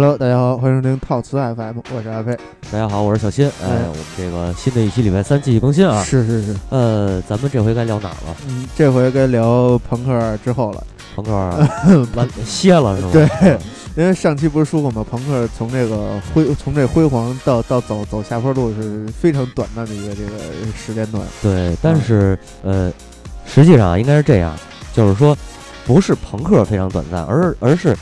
Hello，大家好，欢迎收听套词 FM，我是阿飞。大家好，我是小新。哎，我们这个新的一期礼拜三继续更新啊。是是是。呃，咱们这回该聊哪儿了？嗯，这回该聊朋克之后了。朋克 完歇了是吗？对，因为上期不是说过吗？朋克从这个辉从这辉煌到到走走下坡路是非常短暂的一个这个时间段。对，但是呃，实际上应该是这样，就是说不是朋克非常短暂，而而是。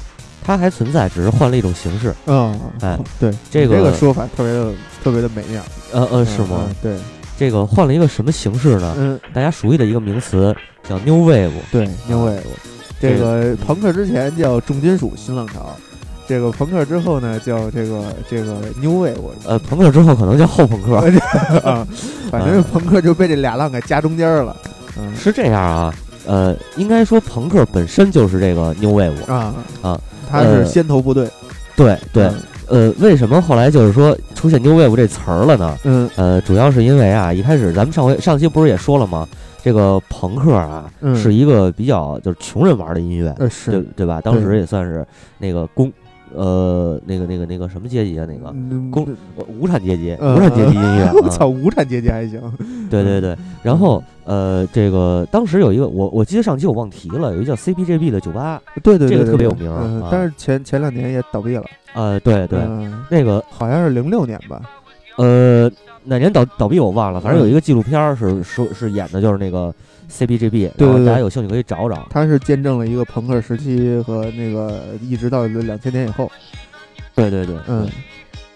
它还存在，只是换了一种形式。嗯，哎，对，这个这个说法特别的特别的美妙。呃呃，是吗？对，这个换了一个什么形式呢？嗯，大家熟悉的一个名词叫 New Wave。对，New Wave。这个朋克之前叫重金属新浪潮，这个朋克之后呢叫这个这个 New Wave。呃，朋克之后可能叫后朋克 啊，反正朋克就被这俩浪给夹中间了。嗯，是这样啊。呃，应该说朋克本身就是这个 New Wave 啊啊。他是先头部队，对对，呃，为什么后来就是说出现 New Wave 这词儿了呢？嗯，呃，主要是因为啊，一开始咱们上回上期不是也说了吗？这个朋克啊，是一个比较就是穷人玩的音乐，对对吧？当时也算是那个工。呃，那个、那个、那个什么阶级啊？那个工无产阶级，无产阶级音乐。我操，无产阶级还行。对对对。然后呃，这个当时有一个，我我记得上期我忘提了，有一个叫 CPGB 的酒吧。对对，这个特别有名。但是前前两年也倒闭了。呃，对对，那个好像是零六年吧。呃，哪年倒倒闭我忘了，反正有一个纪录片是说，是演的就是那个。CBGB，然后大家有兴趣可以找找。他是见证了一个朋克时期和那个一直到两千年以后。对对对，嗯，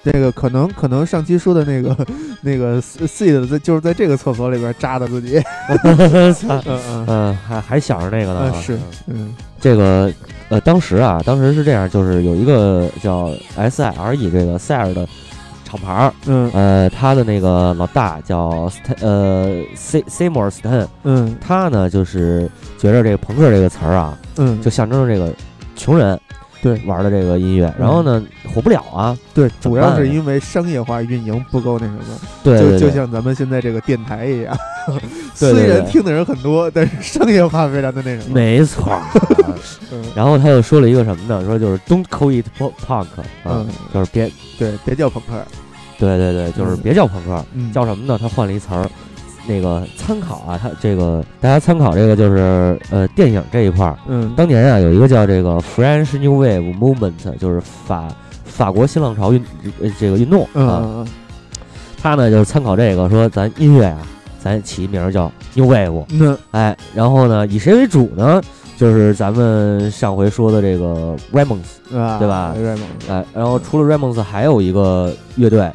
那个可能可能上期说的那个 那个 C 的在就是在这个厕所里边扎的自己。嗯嗯，还还想着那个呢。是，嗯，这个呃，当时啊，当时是这样，就是有一个叫 SIRE 这个塞尔的。厂牌儿，嗯，呃，他的那个老大叫呃，C More Stan，嗯，他呢就是觉着这个朋克这个词儿啊，嗯，就象征着这个穷人，对，玩的这个音乐，然后呢火不了啊，对，主要是因为商业化运营不够那什么，对，就就像咱们现在这个电台一样，虽然听的人很多，但是商业化非常的那什么，没错。然后他又说了一个什么呢？说就是 Don't call it punk，嗯，就是别对别叫朋克。对对对，就是别叫朋克，叫什么呢？他换了一词儿，那个参考啊，他这个大家参考这个就是呃电影这一块儿，嗯，当年啊有一个叫这个 French New Wave Movement，就是法法国新浪潮运这个运动啊，他呢就是参考这个说咱音乐啊，咱起名叫 New Wave，嗯，哎，然后呢以谁为主呢？就是咱们上回说的这个 Ramones，对吧？Ramones，哎，然后除了 Ramones 还有一个乐队。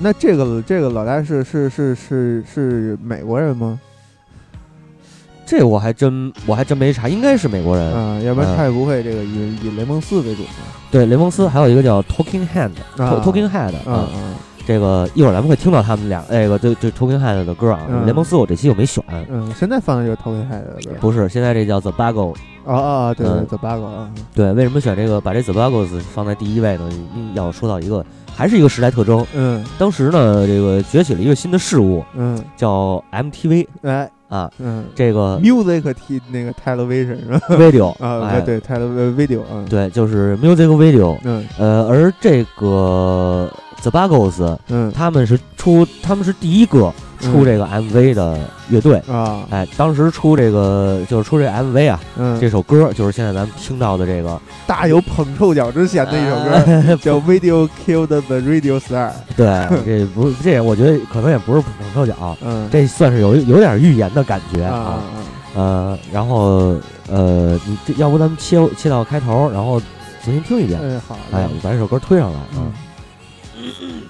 那这个这个老大是是是是是美国人吗？这我还真我还真没查，应该是美国人啊，要不然他也不会这个以以雷蒙斯为主嘛。对，雷蒙斯还有一个叫 Talking Hand，Talking Head 啊，这个一会儿咱们会听到他们俩那个对对 Talking Head 的歌啊。联盟四我这期我没选，嗯，现在放的就是 Talking Head 的歌，不是，现在这叫 The Bugle。哦哦，对对，The Bugle 啊，对，为什么选这个把这 The Bugles 放在第一位呢？要说到一个。还是一个时代特征。嗯，当时呢，这个崛起了一个新的事物，嗯，叫 MTV。哎啊，嗯，这个 music T 那个 television 是吧？video 啊，对对，televideo 啊，对，就是 music video。嗯，呃，而这个 The Buggles，嗯，他们是出，他们是第一个。出这个 MV 的乐队啊，哎，当时出这个就是出这 MV 啊，这首歌就是现在咱们听到的这个大有捧臭脚之嫌的一首歌，叫《Video Killed the Radio Star 》。对，这不这我觉得可能也不是捧臭脚，嗯，这算是有有点预言的感觉啊。呃，然后呃，你这要不咱们切切到开头，然后重新听一遍。哎，好，哎，把这首歌推上来啊。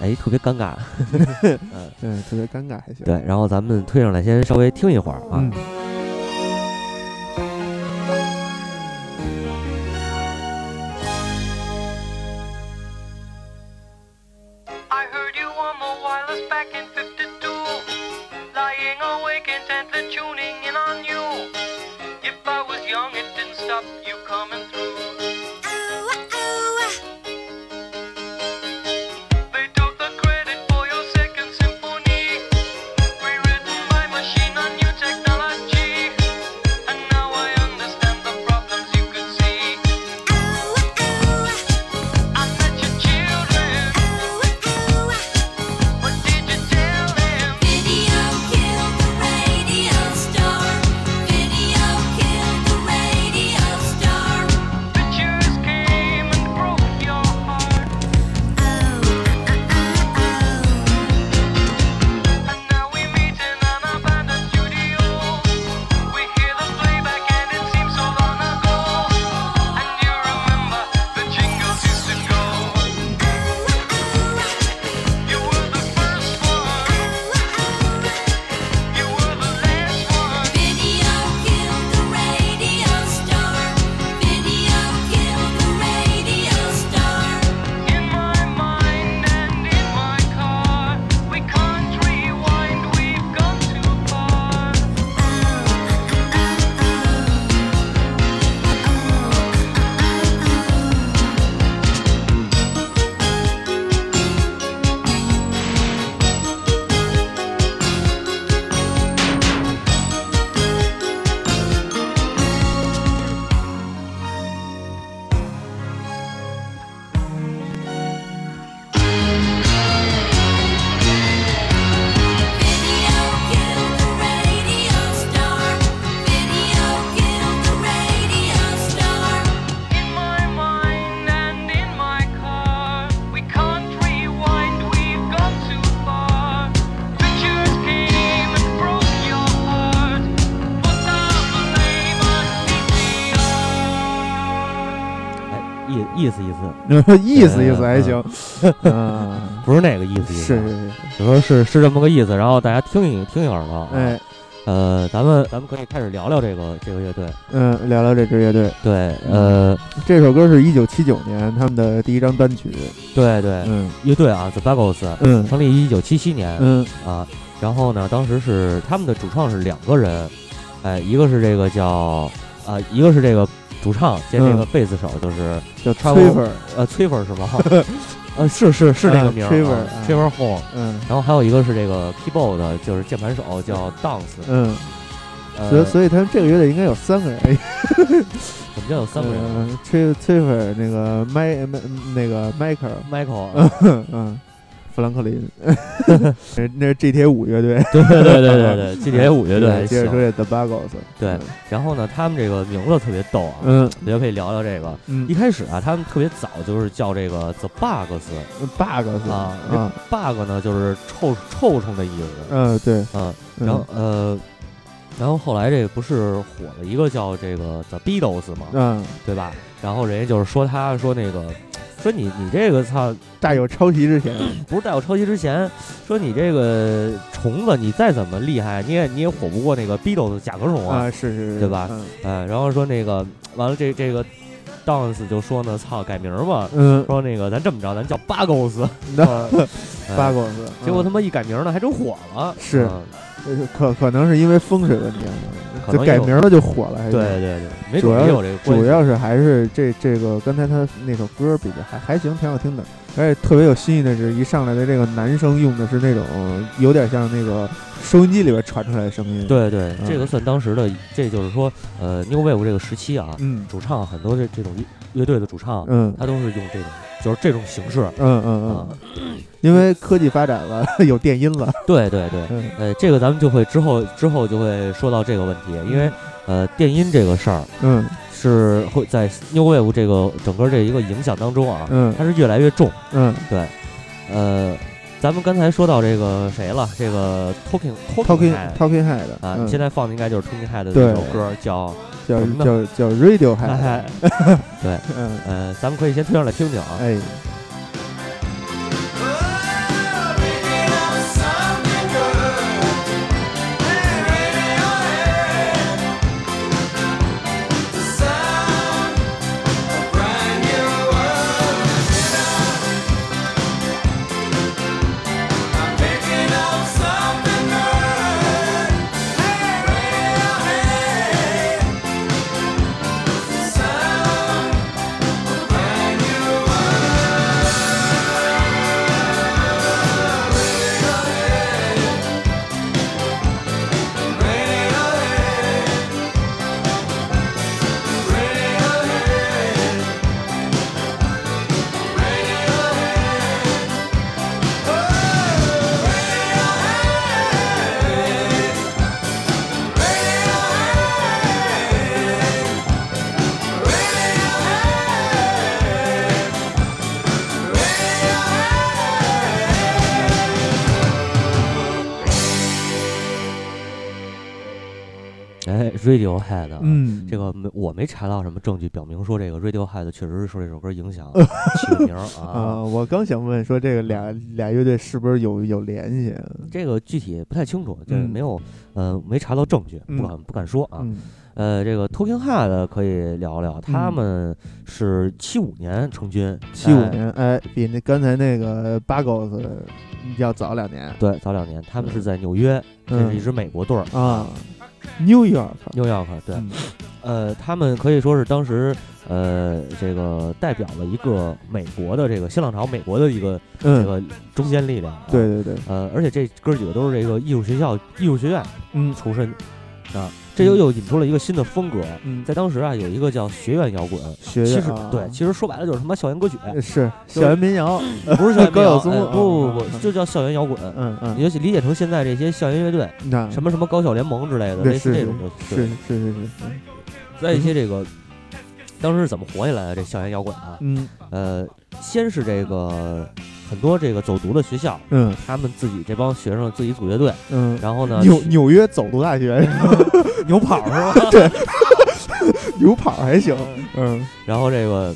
哎，特别尴尬，嗯对，特别尴尬还行。对，然后咱们推上来，先稍微听一会儿啊。意 意思，意思还行，嗯，不是那个意思意思，是是是，就说是是这么个意思，然后大家听一听一耳朵，哎。呃，咱们咱们可以开始聊聊这个这个乐队，嗯，聊聊这支乐队。对，呃，这首歌是一九七九年他们的第一张单曲。对对，嗯，乐队啊，The Buggles，嗯，成立于一九七七年，嗯啊，然后呢，当时是他们的主创是两个人，哎，一个是这个叫啊，一个是这个主唱兼这个贝斯手，就是叫崔粉，呃，崔粉是吧？呃，是是是那个名，Trevor Hall，嗯，然后还有一个是这个 keyboard，就是键盘手叫 Dance，嗯，所以所以他们这个乐队应该有三个人，怎么叫有三个人？Trevor 那个 Mike 那个 Michael Michael，嗯。富兰克林，那是 GTA 五乐队，对对对对对，GTA 五乐队。接着说这 The Buggles，对，然后呢，他们这个名字特别逗啊，嗯，大家可以聊聊这个。嗯，一开始啊，他们特别早就是叫这个 The Bugs，Bugs 啊，Bug 呢就是臭臭虫的意思。嗯，对，嗯，然后呃，然后后来这个不是火了一个叫这个 The Beatles 嘛？嗯，对吧？然后人家就是说他说那个。说你你这个操，带有抄袭之嫌，不是带有抄袭之嫌。说你这个虫子，你再怎么厉害，你也你也火不过那个 Beatles 甲壳虫啊，是是是，对吧？嗯，然后说那个完了，这这个 Dance 就说呢，操，改名吧，嗯，说那个咱这么着，咱叫 Buggles，八狗子，结果他妈一改名呢，还真火了，是，可可能是因为风水问题。就改名了就火了，还是对对对，主要有这个主要是还是这这个刚才他那首歌比较还还行，挺好听的，而且特别有新意的是，一上来的这个男生用的是那种有点像那个收音机里边传出来的声音。对对，这个算当时的，这就是说，呃，New Wave 这个时期啊，嗯，主唱很多这这种乐队的主唱，嗯，他都是用这种。就是这种形式，嗯嗯嗯，因为科技发展了，有电音了，对对对，呃，这个咱们就会之后之后就会说到这个问题，因为呃，电音这个事儿，嗯，是会在 New Wave 这个整个这一个影响当中啊，嗯，它是越来越重，嗯，对，呃，咱们刚才说到这个谁了，这个 Talking Talking Talking Head 啊，现在放的应该就是 Talking Head 的那首歌叫。叫叫叫 Radiohead，，对，嗯。呃，咱们可以先推上来听听啊，哎。Radiohead，嗯，这个没我没查到什么证据表明说这个 Radiohead 确实是受这首歌影响 起的名啊。我刚想问说这个俩俩乐队是不是有有联系？这个具体不太清楚，就是没有呃没查到证据，不敢不敢说啊。呃，这个 Talking Head 可以聊聊，他们是七五年成军，七五年，哎，比那刚才那个 Buggles 要早两年，对，早两年。他们是在纽约，这是一支美国队儿啊。New York，New York，对，呃，他们可以说是当时呃，这个代表了一个美国的这个新浪潮，美国的一个这个中坚力量。对对对，呃，而且这哥几个都是这个艺术学校、艺术学院嗯。出身啊。这又又引出了一个新的风格，嗯，在当时啊，有一个叫学院摇滚，学院，其实对，其实说白了就是他妈校园歌曲，是校园民谣，不是校园 歌谣，不不不不，就叫校园摇滚，嗯嗯，你就理解成现在这些校园乐队，什么什么高校联盟之类的，类似这种是是是是是，在一些这个，当时是怎么火起来的？这校园摇滚啊，嗯，呃，先是这个。很多这个走读的学校，嗯，他们自己这帮学生自己组乐队，嗯，然后呢，纽纽约走读大学，牛跑是吧？对，牛跑还行，嗯，然后这个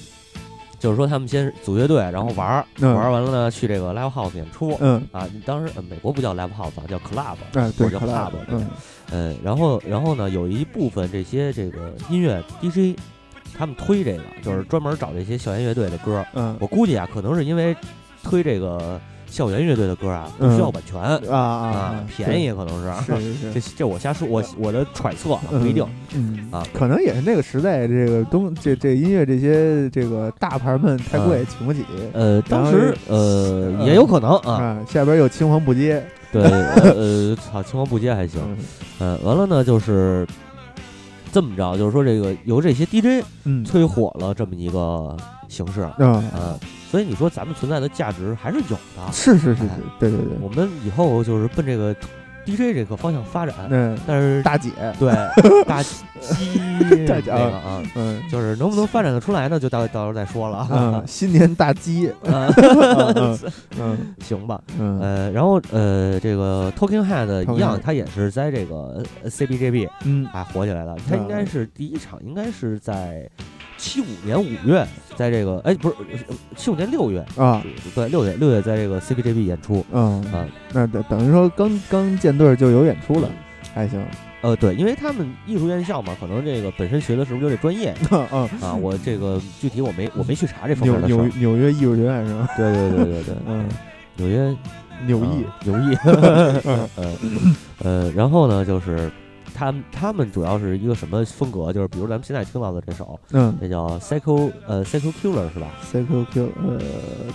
就是说他们先组乐队，然后玩儿，玩完了呢去这个 live house 演出。嗯。啊，当时美国不叫 live house，叫 club，对，叫 club。嗯。嗯，然后然后呢，有一部分这些这个音乐 DJ，他们推这个，就是专门找这些校园乐队的歌。嗯，我估计啊，可能是因为推这个。校园乐队的歌啊，不需要版权啊啊，便宜可能是，是是 是，这这我瞎说，我我的揣测不一定，嗯啊，可能也是那个时代，这个东这这音乐这些这个大牌们太贵，请不起。呃，当时呃也有可能啊，下边有青黄不接，对，呃，操，青黄不接还行，嗯，完了呢就是这么着，就是说这个由这些 DJ 嗯催火了这么一个形式，嗯。所以你说咱们存在的价值还是有的，是是是是，对对对，我们以后就是奔这个 DJ 这个方向发展。嗯，但是大姐，对 大鸡 大姐啊，嗯，就是能不能发展的出来呢？就到到时候再说了。嗯，新年大鸡，嗯，嗯行吧，嗯，呃，然后呃，这个 Talking Head 一样，他也是在这个 CBGB 嗯啊火起来了。他应该是第一场，应该是在。七五年五月，在这个哎不是七五年六月啊，对六月六月在这个 CBJB 演出，嗯啊，那等等于说刚刚建队就有演出了，还行。呃，对，因为他们艺术院校嘛，可能这个本身学的是不是就这专业？嗯啊，我这个具体我没我没去查这方面的事。纽纽约艺术学院是吧？对对对对对，嗯，纽约纽艺纽艺 呃呃，然后呢就是。他们他们主要是一个什么风格？就是比如咱们现在听到的这首，嗯，这叫 Psycho 呃 Psycho Killer 是吧？Psycho Killer 呃，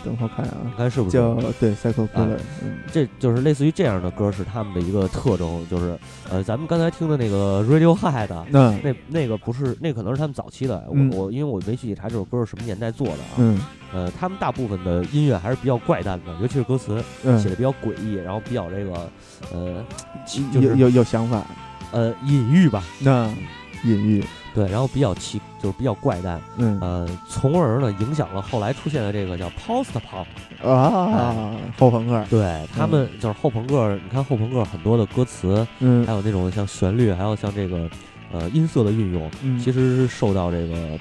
等会儿看啊，你看是不是叫对 Psycho Killer？嗯，这就是类似于这样的歌是他们的一个特征，就是呃，咱们刚才听的那个 Radiohead，那那那个不是，那可能是他们早期的。我我因为我没具体查这首歌是什么年代做的啊。嗯，呃，他们大部分的音乐还是比较怪诞的，尤其是歌词写的比较诡异，然后比较这个呃，有有有想法。呃，隐喻吧，那隐喻。对，然后比较奇，就是比较怪诞，嗯，呃，从而呢影响了后来出现的这个叫 post pop 啊，后朋克，对他们就是后朋克，你看后朋克很多的歌词，嗯，还有那种像旋律，还有像这个呃音色的运用，嗯，其实是受到这个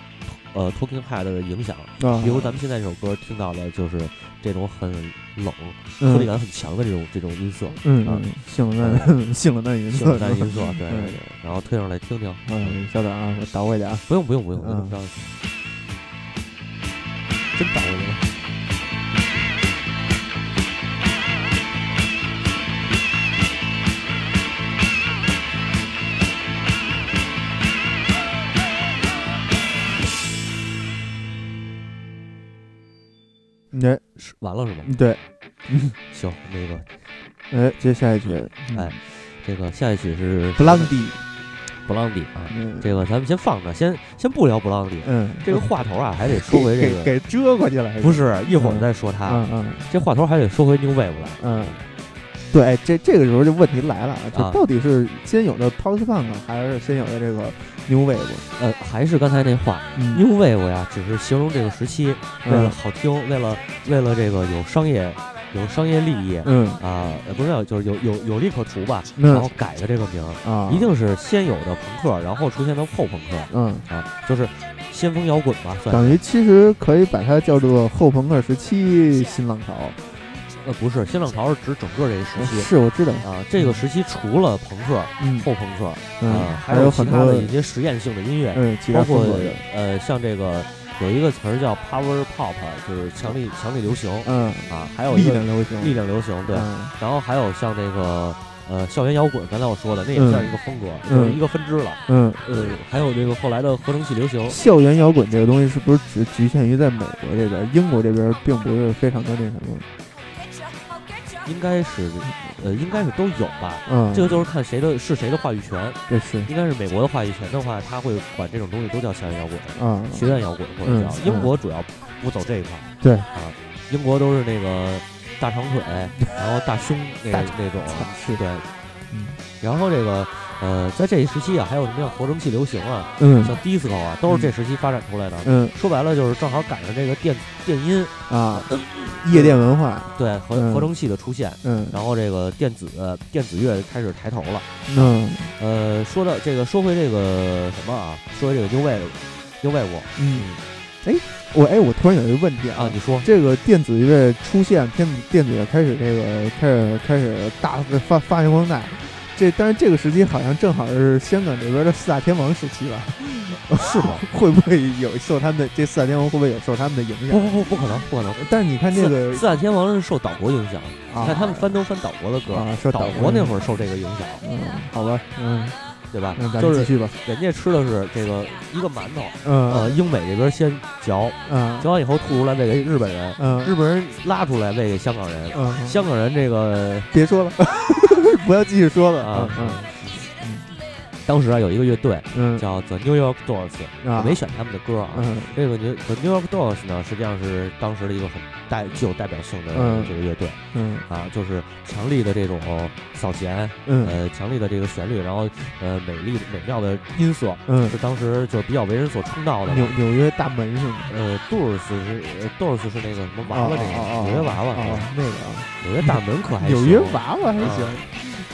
呃 Talking Head 的影响，啊，比如咱们现在这首歌听到的就是。这种很冷、颗粒感很强的这种这种音色，嗯嗯，性冷淡性冷淡音色，淡音色，对对对，然后推上来听听，嗯，稍等啊，我倒回去啊，不用不用不用，不用真倒回哎，是完了是吗？对，行，那个，哎，接下一曲，哎，这个下一曲是布朗迪，布朗迪啊，这个咱们先放着，先先不聊布朗迪，嗯，这个话头啊，还得说回这个，给遮过去了，不是，一会儿再说他，嗯嗯，这话头还得说回 New Wave 来，嗯。对，这这个时候就问题来了，这到底是先有的 Post Punk 还是先有的这个 New Wave？呃，还是刚才那话，New Wave 呀，只是形容这个时期，为了好听，为了为了这个有商业有商业利益，嗯。啊，不是就是有有有利可图吧，然后改的这个名儿啊，一定是先有的朋克，然后出现的后朋克，嗯。啊，就是先锋摇滚吧，算等于其实可以把它叫做后朋克时期新浪潮。呃，不是，新浪潮是指整个这一时期。是，我知道啊，这个时期除了朋克、后朋克，啊，还有其他的一些实验性的音乐，嗯，包括呃，像这个有一个词儿叫 power pop，就是强力强力流行，嗯，啊，还有力量流行，力量流行，对。然后还有像这个呃校园摇滚，刚才我说的那也算一个风格，就是一个分支了，嗯，呃，还有这个后来的合成器流行。校园摇滚这个东西是不是只局限于在美国这边？英国这边并不是非常的那什么。应该是，呃，应该是都有吧。嗯，这个就是看谁的是谁的话语权。对，是。应该是美国的话语权的话，他会管这种东西都叫校园摇滚，嗯，学院摇滚或者叫。英国主要不走这一块。对。啊，英国都是那个大长腿，然后大胸 那那种。是。对。嗯。然后这个。呃，在这一时期啊，还有什么像合成器流行啊，嗯，像 disco 啊，都是这时期发展出来的。嗯，说白了就是正好赶上这个电电音啊，夜店文化，对合合成器的出现，嗯，然后这个电子电子乐开始抬头了。嗯，呃，说到这个，说回这个什么啊，说回这个 New Wave，New Wave，嗯，哎，我哎，我突然有一个问题啊，你说。这个电子乐出现，电子电子乐开始这个开始开始大发发扬光大，这但是这个时期好像正好是香港这边的四大天王时期吧？是吗？会不会有受他们的这四大天王会不会有受他们的影响？不不不，不可能，不可能。但是你看这个四大天王是受岛国影响，你看他们翻都翻岛国的歌，受岛国那会儿受这个影响。嗯，好吧，嗯。对吧？就是继续吧。人家吃的是这个一个馒头，呃，英美这边先嚼，嚼完以后吐出来喂给日本人，日本人拉出来喂给香港人，香港人这个别说了，不要继续说了啊。当时啊，有一个乐队叫 The New York Dolls，我没选他们的歌啊。这个 New The New York Dolls 呢，实际上是当时的一个很代具有代表性的这个乐队。嗯啊，就是强力的这种扫弦，呃，强力的这个旋律，然后呃，美丽美妙的音色，嗯，是当时就是比较为人所称道的。纽纽约大门是吗？呃，Doors 是 Doors 是那个什么娃娃那个纽约娃娃，那个纽约大门可还行。纽约娃娃还行。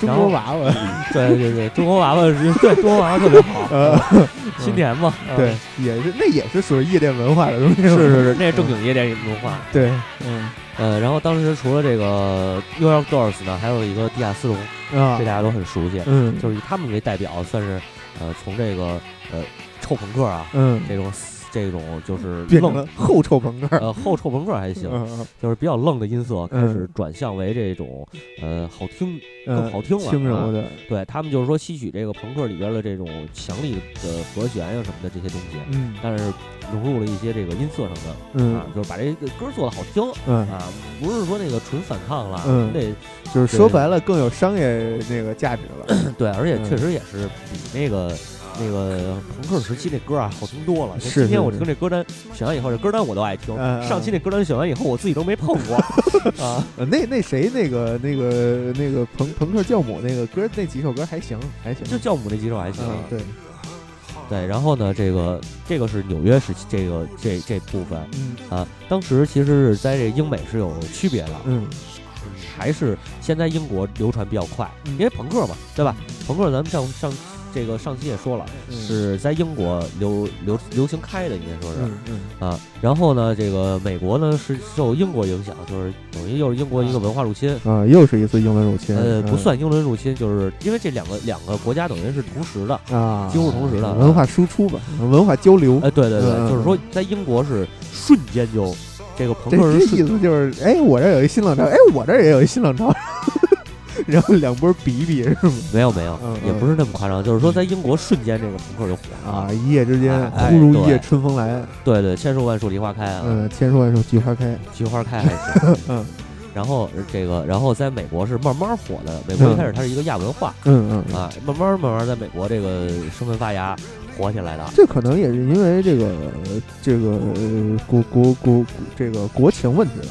中国娃娃，对对对，中国娃娃是，对中国娃娃特别好，呃，新年嘛，对，也是那也是属于夜店文化的东西，是是是，那是正经夜店文化，对，嗯呃，然后当时除了这个 New York Dolls 呢，还有一个地下丝绒，啊，这大家都很熟悉，嗯，就是以他们为代表，算是呃从这个呃臭朋克啊，嗯，这种。这种就是愣 后臭朋克，呃，后臭朋克还行，就是比较愣的音色开始转向为这种呃好听更好听了，轻柔的。对他们就是说吸取这个朋克里边的这种强力的和弦呀什么的这些东西，嗯，但是融入了一些这个音色上的，嗯，啊，就是把这个歌做的好听，嗯。啊，不是说那个纯反抗了，嗯，得就是说白了更有商业那个价值了，对，而且确实也是比那个。那个朋克时期那歌啊，好听多了。是。今天我听这歌单选完以后，这歌单我都爱听。上期那歌单选完以后，我自己都没碰过。啊，那那谁那个那个那个朋朋克教母那个歌那几首歌还行还行。就教母那几首还行。对。对，然后呢，这个这个是纽约时期这个这这部分。嗯。啊，当时其实是在这英美是有区别的。嗯。还是现在英国流传比较快，因为朋克嘛，对吧？朋克咱们上上。这个上期也说了，是在英国流流流行开的，应该说是，啊，然后呢，这个美国呢是受英国影响，就是等于又是英国一个文化入侵。啊，又是一次英伦入侵，呃，不算英伦入侵，就是因为这两个两个国家等于是同时的啊，几乎同时的文化输出吧，文化交流，哎，对对对，就是说在英国是瞬间就这个朋克意思就是，哎，我这有一新浪潮，哎，我这也有一新浪潮。然后两波比一比是吗？没有没有，也不是那么夸张，就是说在英国瞬间这个朋克就火了啊！一夜之间，忽如一夜春风来。对对，千树万树梨花开啊！嗯，千树万树菊花开，菊花开还行。嗯，然后这个，然后在美国是慢慢火的。美国一开始它是一个亚文化，嗯嗯啊，慢慢慢慢在美国这个生根发芽火起来的。这可能也是因为这个这个国国国这个国情问题了。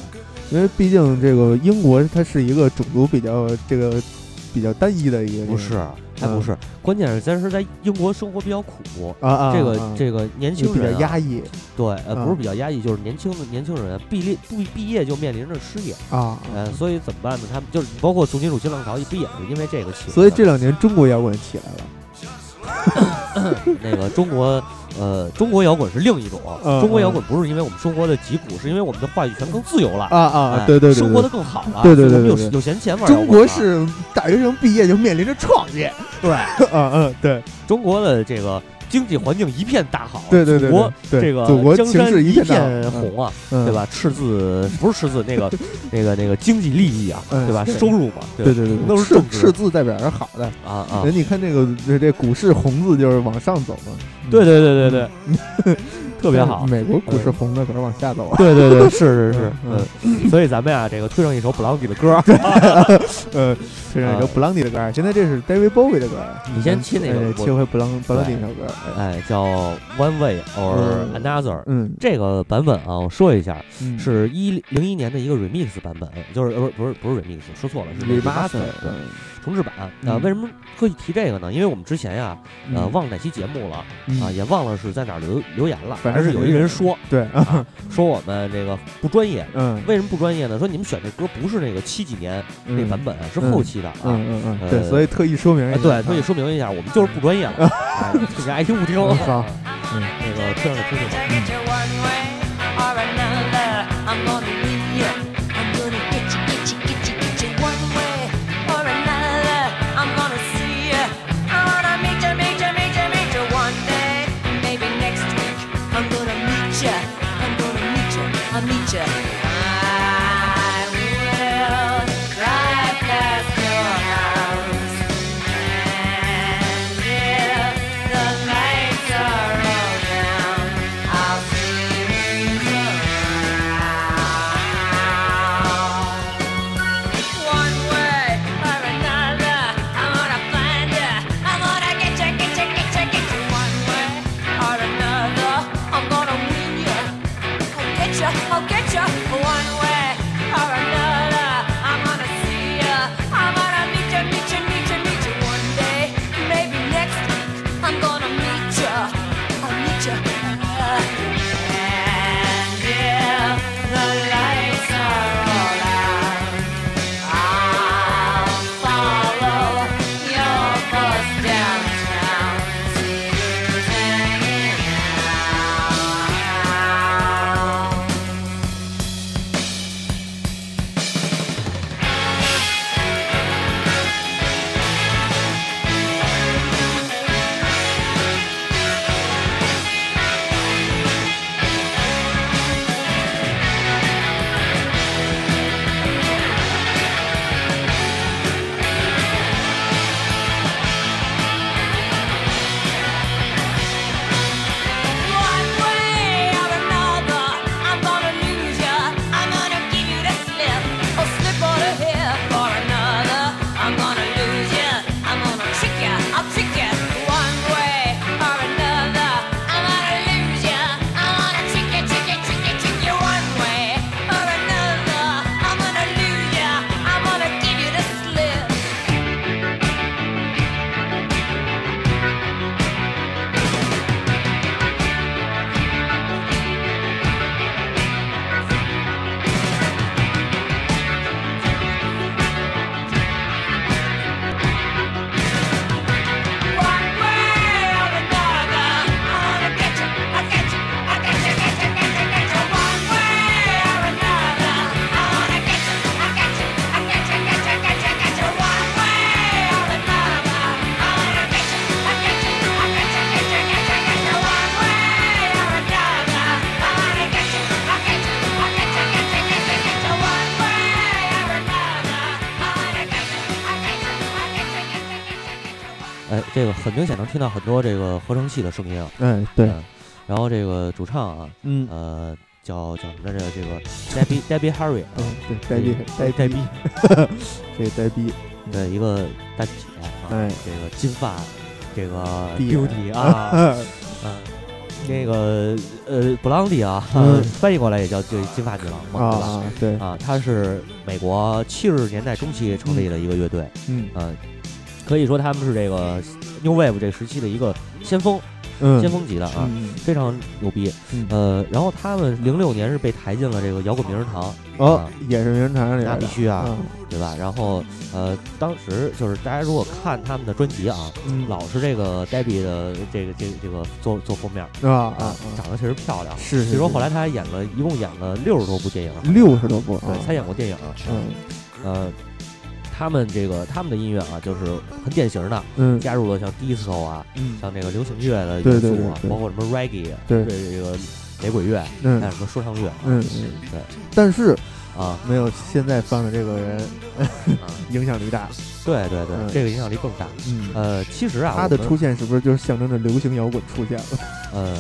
因为毕竟这个英国它是一个种族比较这个比较单一的一个，不是，还不是，关键是咱是在英国生活比较苦啊啊，这个这个年轻人比较压抑，对，呃，不是比较压抑，就是年轻的年轻人毕业不毕业就面临着失业啊，呃，所以怎么办呢？他们就是包括重金属新浪潮，不也是因为这个起？所以这两年中国摇滚起来了，那个中国。呃，中国摇滚是另一种。中国摇滚不是因为我们生活的疾苦，是因为我们的话语权更自由了。啊啊，对对对，生活的更好了。对对对，有有闲钱玩。中国是大学生毕业就面临着创业。对，嗯嗯，对，中国的这个。经济环境一片大好，对对对，这个祖国江山一片红啊，对吧？赤字不是赤字，那个 那个那个经济利益啊，对吧？收入嘛，对对对，都是赤字代表是好的啊啊！人你看那个这股市红字就是往上走嘛，对对对对对。特别好，美国股市红的可是往下走啊！对对对，是是是，嗯，所以咱们呀，这个推上一首布朗迪的歌，呃，推上一首布朗迪的歌。现在这是 David Bowie 的歌，你先切那个，切回布朗布朗迪那首歌，哎，叫 One Way or Another。嗯，这个版本啊，我说一下，是一零一年的一个 remix 版本，就是呃不是不是 remix，说错了，是 remaster。重制版啊？为什么特意提这个呢？因为我们之前呀，呃，忘了哪期节目了啊，也忘了是在哪留留言了。反正是有一人说，对，说我们这个不专业。嗯，为什么不专业呢？说你们选这歌不是那个七几年那版本，是后期的啊。嗯嗯嗯，对，所以特意说明一下。对，特意说明一下，我们就是不专业了。大家爱听不听。好，嗯，那个听着听着吧。这很明显能听到很多这个合成器的声音啊，哎对，然后这个主唱啊，嗯。呃叫叫什么来着？这个 Debbie Debbie Harry，嗯对，Debbie 呆呆逼，这 Debbie，的一个大姐，哎。这个金发，这个 Beauty 啊，嗯，那个呃布朗迪啊，翻译过来也叫这金发女郎嘛，对吧？对。啊，她是美国七十年代中期成立的一个乐队，嗯。呃，可以说他们是这个。New Wave 这时期的一个先锋，先锋级的啊，非常牛逼。呃，然后他们零六年是被抬进了这个摇滚名人堂，哦，也是名人堂里，那必须啊，对吧？然后呃，当时就是大家如果看他们的专辑啊，老是这个 Debbie 的这个这个这个做做封面啊啊，长得确实漂亮。是，据说后来他还演了一共演了六十多部电影，六十多部，对，才演过电影。嗯，呃。他们这个他们的音乐啊，就是很典型的，嗯，加入了像 disco 啊，嗯，像这个流行乐的元素啊，包括什么 reggae，对这个雷鬼乐，嗯，还有什么说唱乐，嗯嗯，对。但是啊，没有现在放的这个人 影响力大。对对对，这个影响力更大。嗯，呃，其实啊，他的出现是不是就是象征着流行摇滚出现了？呃。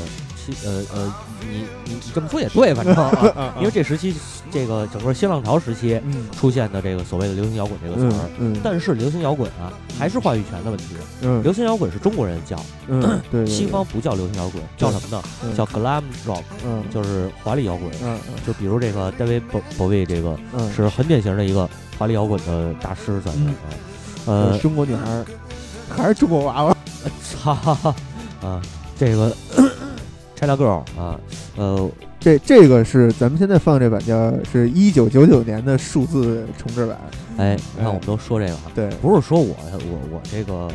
呃呃，你你你这么说也对，反正 啊，因为这时期这个整个新浪潮时期出现的这个所谓的流行摇滚这个词儿，嗯，但是流行摇滚啊还是话语权的问题，嗯，流行摇滚是中国人叫，嗯，对，西方不叫流行摇滚，叫什么呢？叫 glam rock，嗯，就是华丽摇滚，嗯，就比如这个 David Bowie 这个是很典型的一个华丽摇滚的大师，算是啊，呃，中国女孩还是中国娃娃，操啊，这个。China Girl 啊，呃，这这个是咱们现在放这版叫是一九九九年的数字重置版。哎，你看我们都说这个，对，不是说我我我这个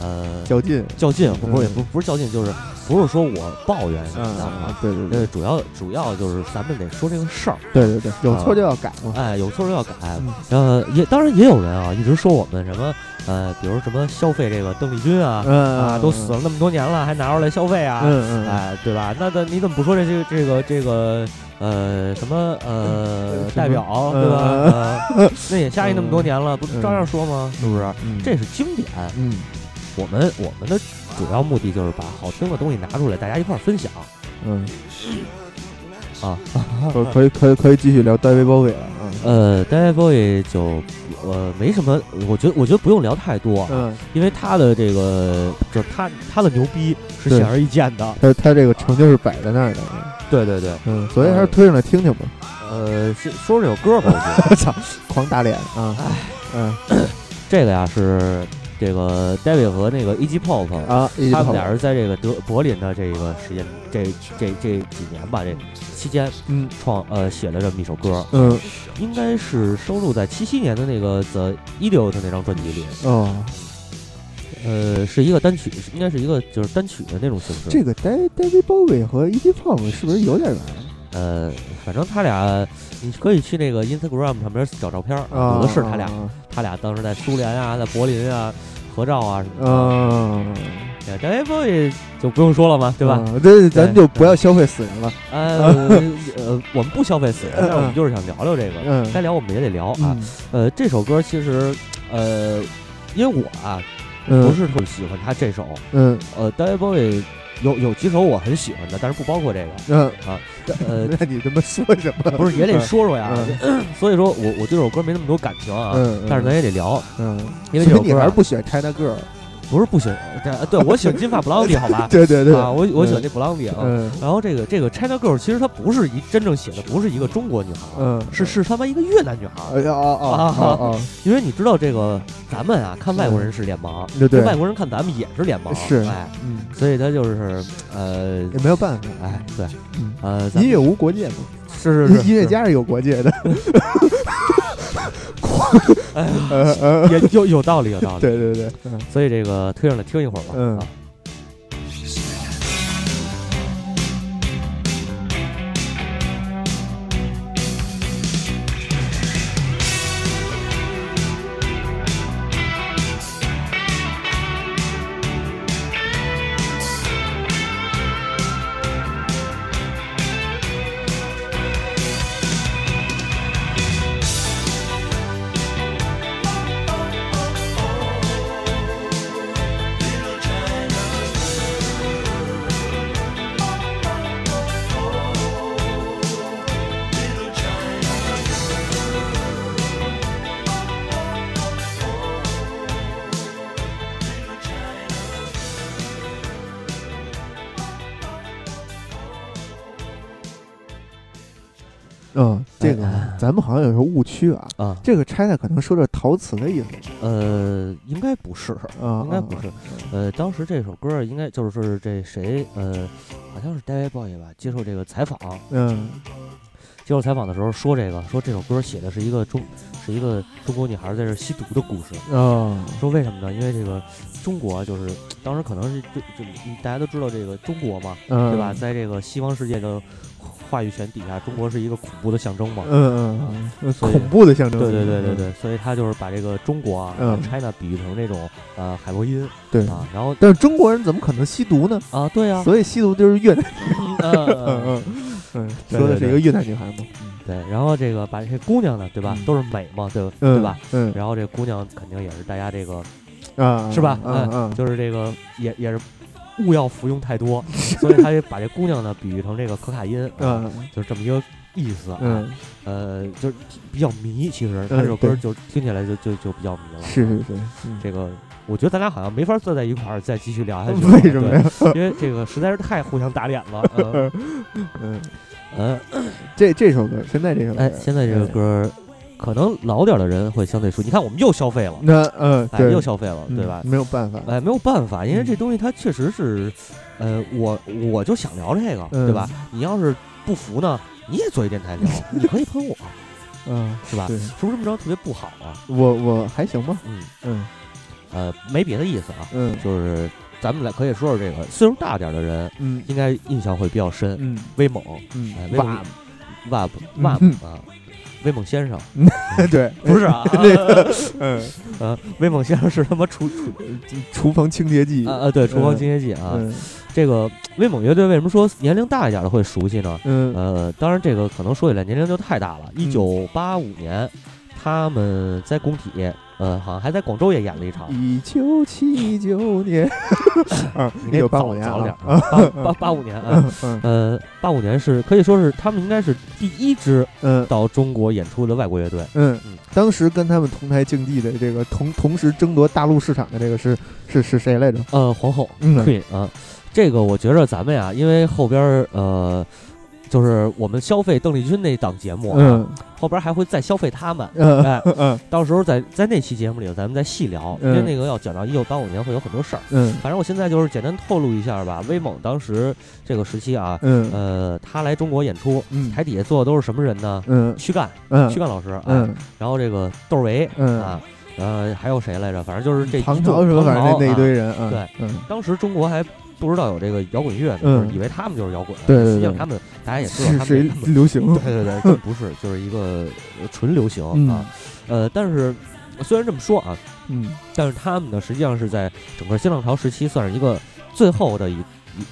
呃较劲。较劲，不是也不不是较劲，就是不是说我抱怨，啊，对对对，主要主要就是咱们得说这个事儿，对对对，有错就要改嘛，哎，有错就要改，呃，也当然也有人啊，一直说我们什么。呃，比如什么消费这个邓丽君啊，啊，都死了那么多年了，还拿出来消费啊，哎，对吧？那那你怎么不说这些这个这个呃什么呃代表对吧？那也下去那么多年了，不照样说吗？是不是？这是经典。嗯，我们我们的主要目的就是把好听的东西拿出来，大家一块儿分享。嗯。啊，可可以可以可以继续聊 David Bowie 了。呃，David Bowie 就呃没什么，我觉得我觉得不用聊太多，嗯，因为他的这个就是他他的牛逼是显而易见的，他他这个成就是摆在那儿的。对对对，嗯，所以还是推上来听听吧。呃，说说这首歌吧，我 操，狂打脸啊！哎，嗯，这个呀是。这个 David 和那个 E.G. Pop 啊，他们俩人在这个德柏林的这个时间，这这这几年吧，这期间，嗯，创呃写了这么一首歌，嗯，应该是收录在七七年的那个 The Idiot 那张专辑里，哦，呃，是一个单曲，应该是一个就是单曲的那种形式。这个 David Bowie 和 E.G. Pop 是不是有点远？呃，反正他俩，你可以去那个 Instagram 上面找照片，有的是他俩，他俩当时在苏联啊，在柏林啊合照啊什么的。嗯，对，David Bowie 就不用说了嘛，对吧？这咱就不要消费死人了。呃 呃，我们不消费死人，但是我们就是想聊聊这个，该聊我们也得聊啊。呃，这首歌其实，呃，因为我啊不是特别喜欢他这首，嗯，呃，David Bowie。有有几首我很喜欢的，但是不包括这个。嗯啊，呃，那你他妈说什么？不是也得说说呀？所以说我我对这首歌没那么多感情啊。嗯，但是咱也得聊。嗯，因为这首歌你还是不喜欢 China Girl。不是不喜欢，对对，我喜欢金发布朗迪，好吧？对对对，啊，我我喜欢这布朗迪啊。然后这个这个 China Girl 其实它不是一真正写的，不是一个中国女孩，嗯，是是他妈一个越南女孩。哎呀啊啊啊！因为你知道这个，咱们啊看外国人是脸盲，对对，外国人看咱们也是脸盲，是哎，嗯，所以他就是呃也没有办法，哎，对，呃，音乐无国界嘛，是是是，音乐家是有国界的。哎，也有有道理，有道理。对对对，所以这个推上来听一会儿吧。嗯。嗯，们好像有时候误区啊。啊，这个 China 可能说的陶瓷的意思。呃，应该不是，应该不是。呃，当时这首歌应该就是这谁，呃，好像是 David Bowie 吧，接受这个采访。嗯，接受采访的时候说这个，说这首歌写的是一个中，是一个中国女孩在这吸毒的故事。嗯，说为什么呢？因为这个中国就是当时可能是就就大家都知道这个中国嘛，对吧？在这个西方世界的。话语权底下，中国是一个恐怖的象征嘛？嗯嗯，恐怖的象征。对对对对对，所以他就是把这个中国啊，China 比喻成这种呃海洛因。对啊，然后但是中国人怎么可能吸毒呢？啊，对呀，所以吸毒就是越南。嗯嗯嗯，说的是一个越南女孩嘛。对，然后这个把这些姑娘呢，对吧？都是美嘛，对对吧？嗯，然后这姑娘肯定也是大家这个啊，是吧？嗯嗯，就是这个也也是。勿要服用太多，所以他就把这姑娘呢比喻成这个可卡因，嗯，就是这么一个意思，嗯，呃，就是比较迷，其实他这首歌就听起来就就就比较迷了，是是是，这个我觉得咱俩好像没法坐在一块儿再继续聊下去，为什么呀？因为这个实在是太互相打脸了，嗯。嗯，这这首歌现在这首，哎，现在这个歌。可能老点的人会相对熟，你看我们又消费了，那嗯，对，又消费了，对吧？没有办法，哎，没有办法，因为这东西它确实是，呃，我我就想聊这个，对吧？你要是不服呢，你也做一电台聊，你可以喷我，嗯，是吧？是不是这么着特别不好啊？我我还行吧，嗯。嗯，呃，没别的意思啊，嗯，就是咱们来可以说说这个岁数大点的人，嗯，应该印象会比较深，嗯，威猛，嗯，哇哇哇啊。威猛先生，对，不是啊，那个，嗯。呃，威猛先生是他妈厨厨厨房清洁剂。啊啊，对，厨房清洁剂啊，这个威猛乐队为什么说年龄大一点的会熟悉呢？嗯，呃，当然这个可能说起来年龄就太大了。一九八五年，他们在工体。呃，好像还在广州也演了一场。一九七九年，你那 八五年早点，八八八五年啊，呃，八五年是可以说是他们应该是第一支嗯到中国演出的外国乐队。嗯嗯，当时跟他们同台竞技的这个同同时争夺大陆市场的这个是是是谁来着？呃，皇后 Queen 啊，这个我觉着咱们呀，因为后边呃。就是我们消费邓丽君那档节目啊，后边还会再消费他们，哎，到时候在在那期节目里，咱们再细聊，因为那个要讲到一九八五年会有很多事儿。嗯，反正我现在就是简单透露一下吧。威猛当时这个时期啊，呃，他来中国演出，台底下坐的都是什么人呢？嗯，躯干，嗯。躯干老师，嗯，然后这个窦唯，嗯。啊，呃，还有谁来着？反正就是这唐朝什么反正那一堆人，对，当时中国还。不知道有这个摇滚乐，嗯，以为他们就是摇滚，对对实际上他们大家也知道他们是流行，对 对对，不是，就是一个纯流行啊。呃，但是虽然这么说啊，嗯，但是他们呢，实际上是在整个新浪潮时期算是一个最后的一，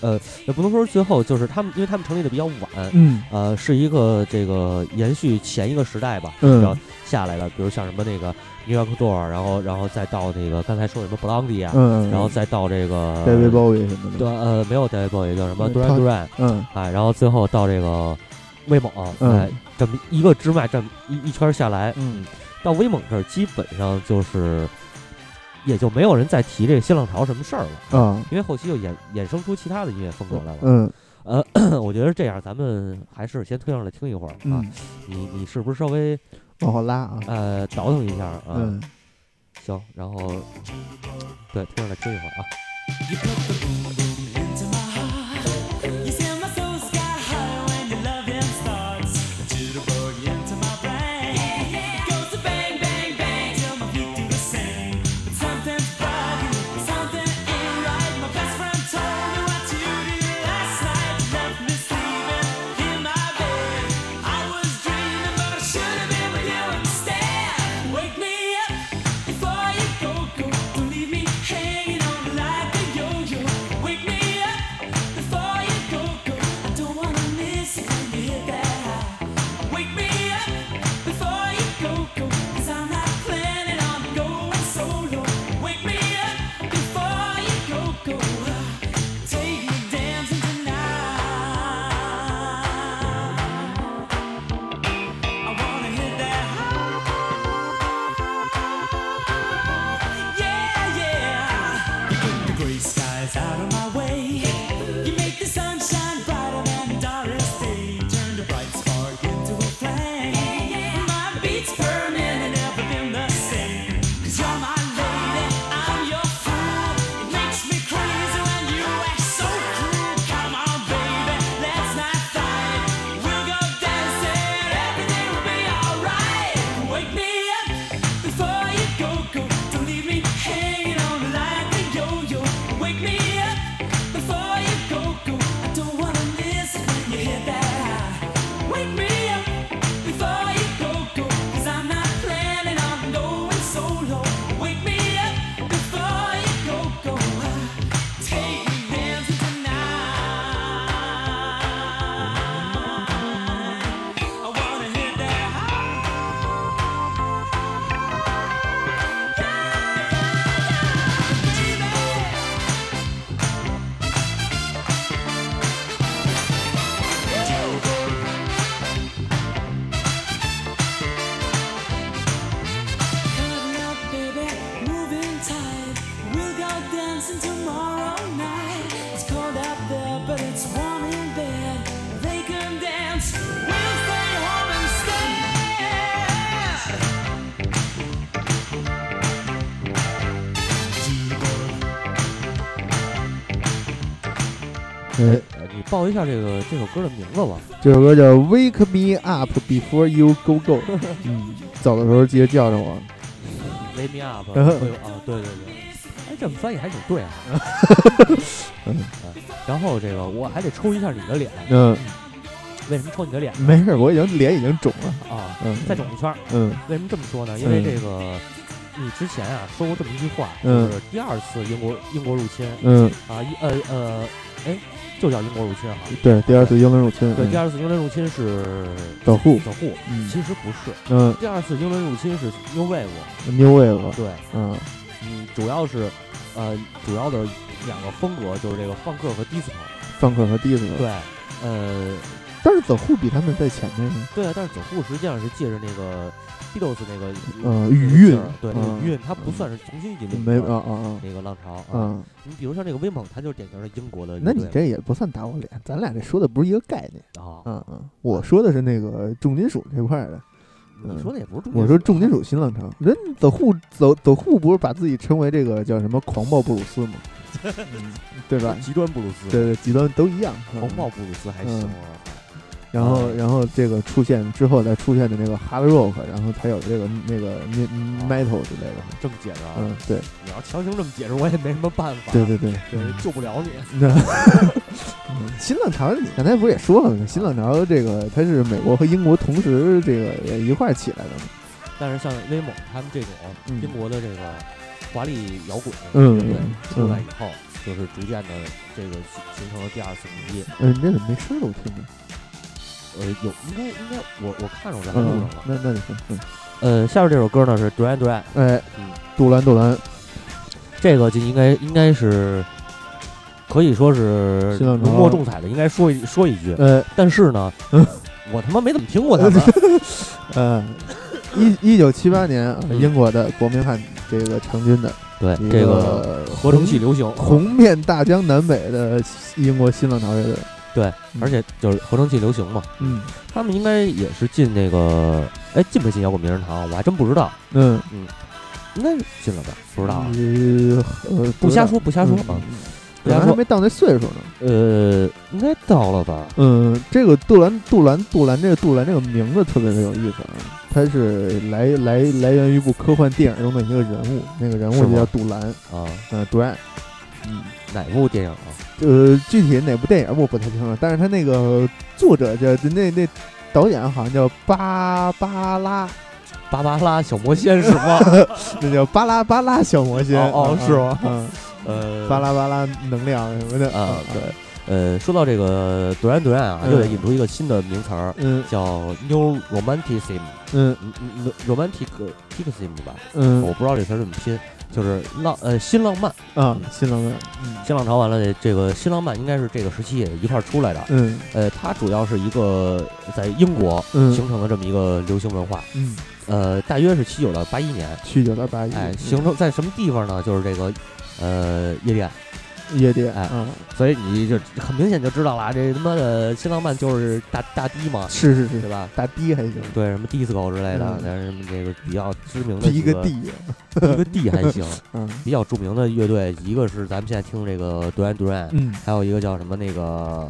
呃，也不能说是最后，就是他们，因为他们成立的比较晚，嗯，呃，是一个这个延续前一个时代吧，嗯，下来的，比如像什么那个。New York Door，然后，然后再到那个刚才说什么 Blondie 啊，嗯，然后再到这个 David Bowie 什么的，对，呃，没有 David Bowie，叫什么 Duran Duran，嗯，哎，然后最后到这个威猛，哎，这么一个支脉，这么一一圈下来，嗯，到威猛这儿基本上就是也就没有人再提这个新浪潮什么事儿了，嗯，因为后期又衍衍生出其他的音乐风格来了，嗯，呃，我觉得这样咱们还是先推上来听一会儿啊，你你是不是稍微？往后拉啊，呃，倒腾一下啊，行，然后，对，听着来听一会儿啊。报一下这个这首歌的名字吧。这首歌叫《Wake Me Up Before You Go Go》。嗯，走的时候记得叫着我。Wake Me Up。啊，对对对。哎，这么翻译还挺对啊。嗯。然后这个我还得抽一下你的脸。嗯。为什么抽你的脸？没事，我已经脸已经肿了啊。嗯。再肿一圈。嗯。为什么这么说呢？因为这个你之前啊说过这么一句话，就是第二次英国英国入侵，嗯啊一呃呃，哎，就叫英国入侵哈。对，第二次英伦入侵。对，第二次英伦入侵是走户。走户，其实不是。嗯。第二次英伦入侵是 New Wave。New Wave。对，嗯嗯，主要是呃主要的两个风格就是这个放克和 disco。放克和 disco。对，呃。但是走户比他们在前面呢。对啊，但是走户实际上是借着那个 Beatles 那个呃余韵，对那个余韵，它不算是重新引领没啊啊啊那个浪潮啊。你比如像这个威猛，它就是典型的英国的。那你这也不算打我脸，咱俩这说的不是一个概念啊。嗯嗯，我说的是那个重金属这块的。你说的也不是重。我说重金属新浪潮，人走户走走户不是把自己称为这个叫什么狂暴布鲁斯吗？对吧？极端布鲁斯。对对，极端都一样。狂暴布鲁斯还行。然后，然后这个出现之后再出现的那个 hard rock，然后才有这个那个 metal 之类的。这么解释啊？嗯，对。你要强行这么解释，我也没什么办法。对对对，对，救不了你。新浪潮，你刚才不是也说了吗？新浪潮这个它是美国和英国同时这个也一块起来的嘛。但是像威猛他们这种英国的这个华丽摇滚乐队出来以后，就是逐渐的这个形成了第二次统一。嗯，你这怎么没声了？我听着。呃，有应该应该我我看着我在录上了。那那你说，嗯，呃，下面这首歌呢是 Duran Duran，哎，嗯，杜兰杜兰，这个就应该应该是可以说是浓墨重彩的，应该说一说一句。呃，但是呢，我他妈没怎么听过他们。嗯，一一九七八年，英国的伯明翰这个成军的，对这个合成器流行，红遍大江南北的英国新浪潮乐队。对，而且就是合成器流行嘛，嗯，他们应该也是进那个，哎，进没进摇滚名人堂？我还真不知道。嗯嗯，应该进了吧？不知道。呃，不瞎说，不瞎说啊。咱还没到那岁数呢。呃，应该到了吧？嗯，这个杜兰杜兰杜兰这个杜兰这个名字特别的有意思啊，它是来来来源于一部科幻电影中的一个人物，那个人物就叫杜兰啊，嗯，杜兰。嗯，哪部电影啊？呃，具体哪部电影我不太清楚，但是他那个作者叫那那导演好像叫芭芭拉，芭芭拉小魔仙是吗？那叫巴拉巴拉小魔仙 哦，是吗？嗯，呃，巴拉巴拉能量什么的啊，对。呃，说到这个 Duran Duran 啊，又得引出一个新的名词儿，嗯，叫 New Romanticism，嗯嗯，Romantic Ticism 吧，嗯，我不知道这词怎么拼。就是浪呃新浪漫。啊新浪漫，新浪潮完了这个新浪漫应该是这个时期也一块出来的，嗯。呃它主要是一个在英国形成的这么一个流行文化，嗯。呃大约是七九到八一年，七九到八一，哎形成在什么地方呢？就是这个呃夜店。夜店，哎，所以你就很明显就知道了，这他妈的新浪漫就是大大低嘛，是是是，对吧？大低还行，对什么 disco 之类的，但是什么这个比较知名的一个 D，一个 D 还行，嗯，比较著名的乐队，一个是咱们现在听这个 Duran Duran，嗯，还有一个叫什么那个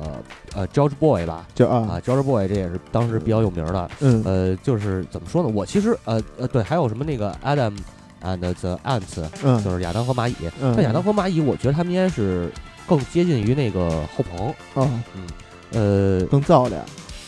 呃 George Boy 吧，叫啊 George Boy，这也是当时比较有名的，嗯，呃，就是怎么说呢？我其实呃呃对，还有什么那个 Adam and the Ants，嗯，就是亚当和蚂蚁，但亚当和蚂蚁，我觉得他们应该是。更接近于那个后朋。啊，嗯，呃，更燥点，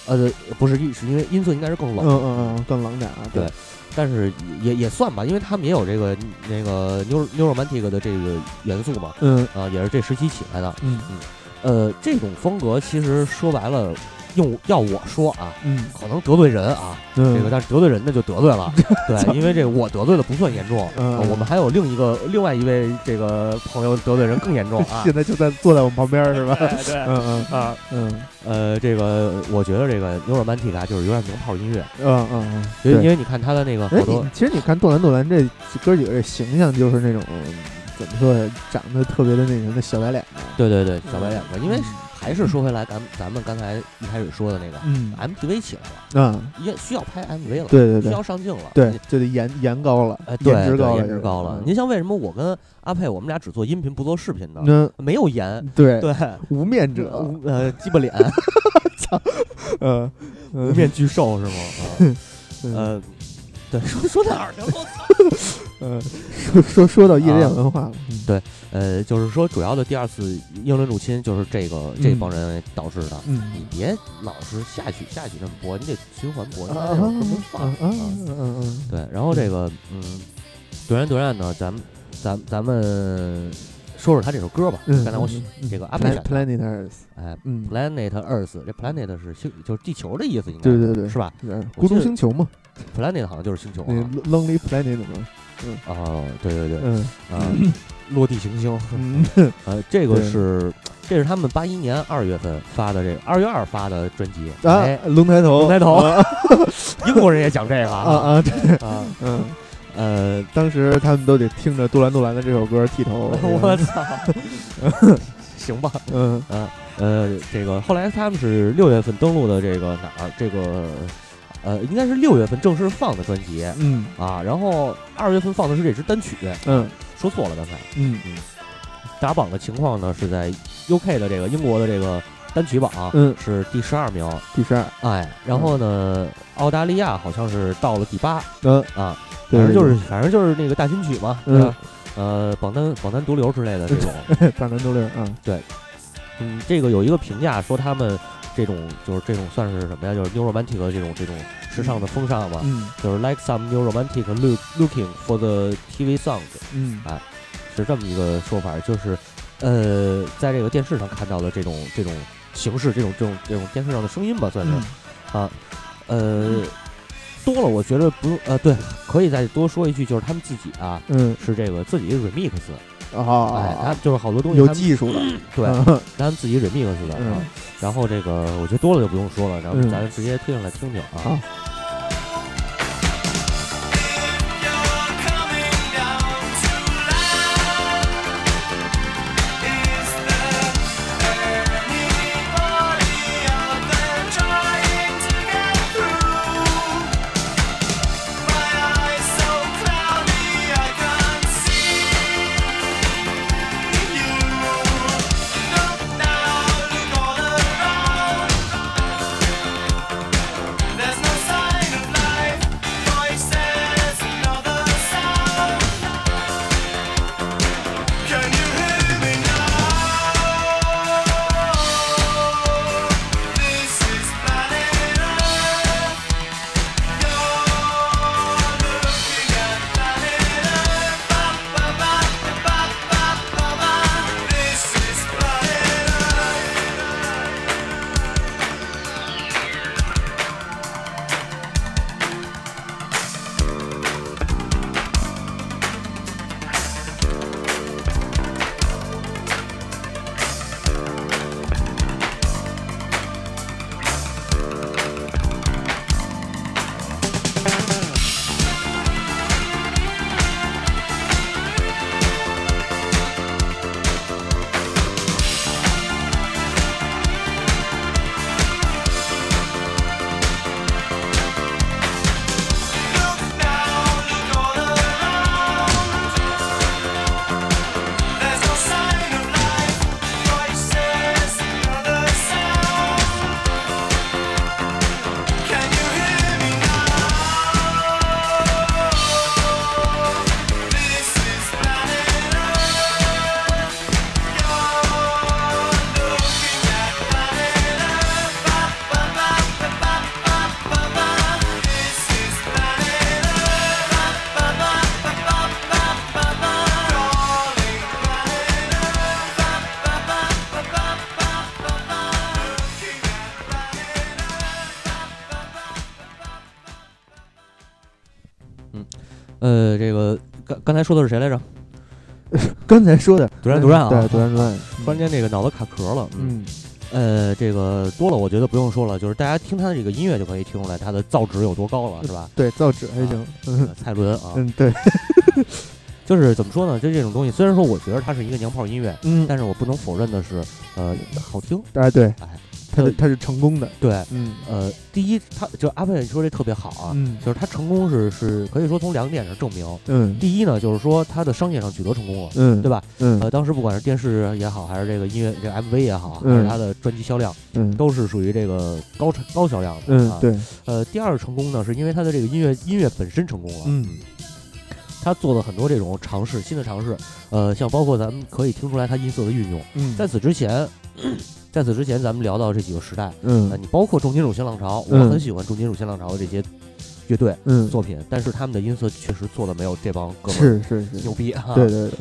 呃，不是，是因为音色应该是更冷，嗯嗯嗯，更冷点啊，对，但是也也算吧，因为他们也有这个那个 New New Romantic 的这个元素嘛，嗯。啊，也是这时期起来的，嗯。嗯，呃，这种风格其实说白了。用要我说啊，嗯，可能得罪人啊，这个但是得罪人那就得罪了，对，因为这个我得罪的不算严重，我们还有另一个另外一位这个朋友得罪人更严重啊，现在就在坐在我们旁边是吧？对，嗯嗯。啊。嗯，呃，这个我觉得这个牛耳曼蒂卡就是有点名炮音乐，嗯嗯，因为因为你看他的那个好多，其实你看杜兰杜兰这哥几个这形象就是那种怎么说呀，长得特别的那什么小白脸的，对对对，小白脸的，因为。还是说回来，咱咱们刚才一开始说的那个，嗯，MTV 起来了，嗯，也需要拍 MV 了，对对对，需要上镜了，对，就得颜颜高了，哎，颜值高了，颜值高了。您像为什么我跟阿佩我们俩只做音频不做视频呢？嗯，没有颜，对。对，无面者，呃，鸡巴脸，操，呃，无面巨兽是吗？呃。对，说说哪儿去了？呃，说说说到夜店文化了。对，呃，就是说主要的第二次英伦入侵就是这个这帮人导致的。嗯，你别老是下去下去这么播，你得循环播，这样更能放。嗯嗯嗯嗯。对，然后这个嗯，杜然杜然呢，咱们咱咱们说说他这首歌吧。刚才我这个 Planet Earth，哎，Planet Earth，这 Planet 是星，就是地球的意思，应该对对对，是吧？孤独星球嘛，Planet 好像就是星球，Lonely Planet 嘛。嗯。哦，对对对，嗯。啊，落地行星，嗯。呃，这个是这是他们八一年二月份发的，这个二月二发的专辑。啊，龙抬头，龙抬头，英国人也讲这个啊啊，对。啊，嗯呃，当时他们都得听着杜兰杜兰的这首歌剃头，我操，行吧，嗯。嗯呃，这个后来他们是六月份登陆的这个哪儿？这个。呃，应该是六月份正式放的专辑，嗯。啊，然后二月份放的是这支单曲，嗯，说错了刚才，嗯。嗯，打榜的情况呢是在 UK 的这个英国的这个单曲榜，嗯，是第十二名，第十二，哎，然后呢，澳大利亚好像是到了第八，嗯。啊，反正就是反正就是那个大金曲嘛，嗯，呃，榜单榜单毒瘤之类的这种，榜单毒瘤，嗯，对，嗯，这个有一个评价说他们。这种就是这种算是什么呀？就是 new romantic 的这种这种时尚的风尚嘛，嗯，就是 like some new romantic look looking for the TV songs，嗯，哎，是这么一个说法，就是呃，在这个电视上看到的这种这种形式，这种这种这种电视上的声音吧，算是啊，呃，多了，我觉得不用，呃，对，可以再多说一句，就是他们自己啊，嗯，是这个自己 remix 啊，哎，他就是好多东西有技术的，对，他们自己 remix 的啊。然后这个，我觉得多了就不用说了，然后咱直接推上来听听啊。刚才说的是谁来着？刚才说的独然独然啊，对独然独然。突然 间这个脑子卡壳了。嗯，呃，这个多了，我觉得不用说了，就是大家听他的这个音乐就可以听出来他的造诣有多高了，是吧？对，造诣还行。蔡伦啊，嗯，对，就是怎么说呢？就这种东西，虽然说我觉得它是一个娘炮音乐，嗯，但是我不能否认的是，呃，好听。哎，对，哎。他的他是成功的，对，嗯，呃，第一，他就阿贝说这特别好啊，嗯，就是他成功是是可以说从两点上证明，嗯，第一呢，就是说他的商业上取得成功了，嗯，对吧？嗯，呃，当时不管是电视也好，还是这个音乐这个 MV 也好，还是他的专辑销量，嗯，都是属于这个高高销量的，嗯，对，呃，第二成功呢，是因为他的这个音乐音乐本身成功了，嗯，他做了很多这种尝试，新的尝试，呃，像包括咱们可以听出来他音色的运用，嗯，在此之前。在此之前，咱们聊到这几个时代，嗯，你包括重金属新浪潮，我很喜欢重金属新浪潮的这些乐队作品，但是他们的音色确实做的没有这帮哥们是是是牛逼哈。对对对。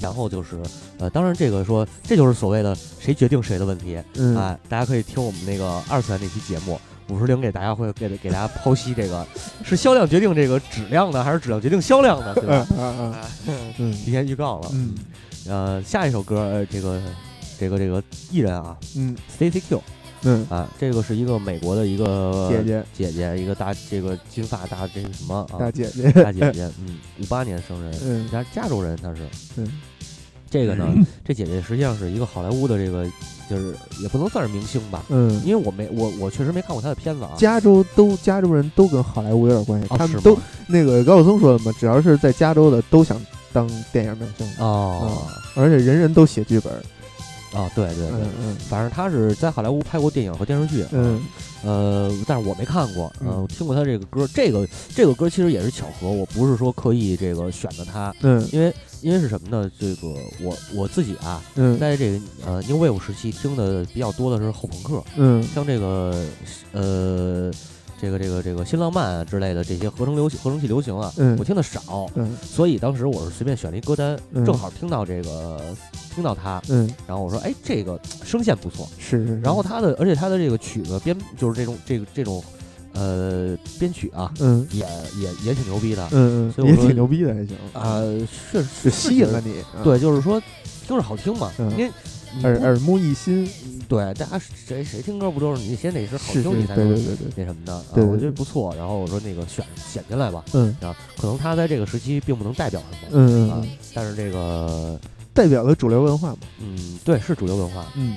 然后就是，呃，当然这个说，这就是所谓的谁决定谁的问题啊。大家可以听我们那个二次元那期节目，五十铃给大家会给给大家剖析这个是销量决定这个质量的，还是质量决定销量的，对吧？嗯 嗯，提前预告了。嗯，呃，下一首歌，呃，这个这个这个艺人啊，嗯，Stacy Q。嗯。啊，这个是一个美国的一个姐姐，姐姐，一个大这个金发大这什么啊？大姐姐，大姐姐，嗯，五八年生人，嗯，加加州人，他是，嗯，这个呢，这姐姐实际上是一个好莱坞的这个，就是也不能算是明星吧，嗯，因为我没我我确实没看过她的片子啊。加州都加州人都跟好莱坞有点关系，他们都那个高晓松说的嘛，只要是在加州的都想当电影明星。哦，而且人人都写剧本。啊，对对对，嗯，反正他是在好莱坞拍过电影和电视剧，嗯，呃，但是我没看过，嗯，我听过他这个歌，这个这个歌其实也是巧合，我不是说刻意这个选的他，嗯，因为因为是什么呢？这个我我自己啊，嗯，在这个呃 New Wave 时期听的比较多的是后朋克，嗯，像这个呃。这个这个这个新浪漫啊之类的这些合成流行合成器流行啊，我听的少，所以当时我是随便选了一歌单，正好听到这个听到他，嗯，然后我说哎这个声线不错，是是，然后他的而且他的这个曲子编就是这种这个这种呃编曲啊，嗯，也也也挺牛逼的，嗯嗯，也挺牛逼的还行啊，是是吸引了你，对，就是说听着好听嘛，因为。耳耳目一新，对，大家谁谁听歌不都是你先得是好兄弟才能那什么的，对，我觉得不错。然后我说那个选选进来吧，嗯，啊，可能他在这个时期并不能代表什么，嗯啊，但是这个代表了主流文化嘛，嗯，对，是主流文化，嗯，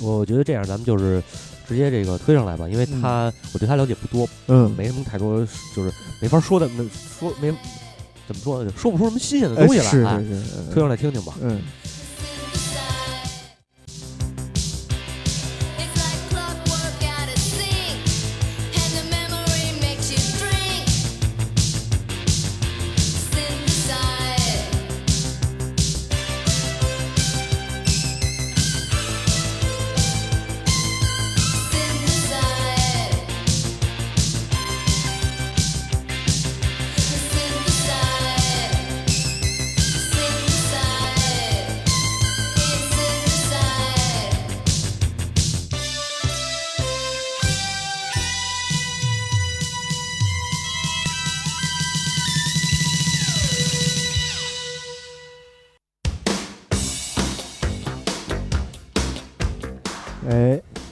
我觉得这样咱们就是直接这个推上来吧，因为他我对他了解不多，嗯，没什么太多就是没法说的，说没怎么说呢，说不出什么新鲜的东西来，是是是，推上来听听吧，嗯。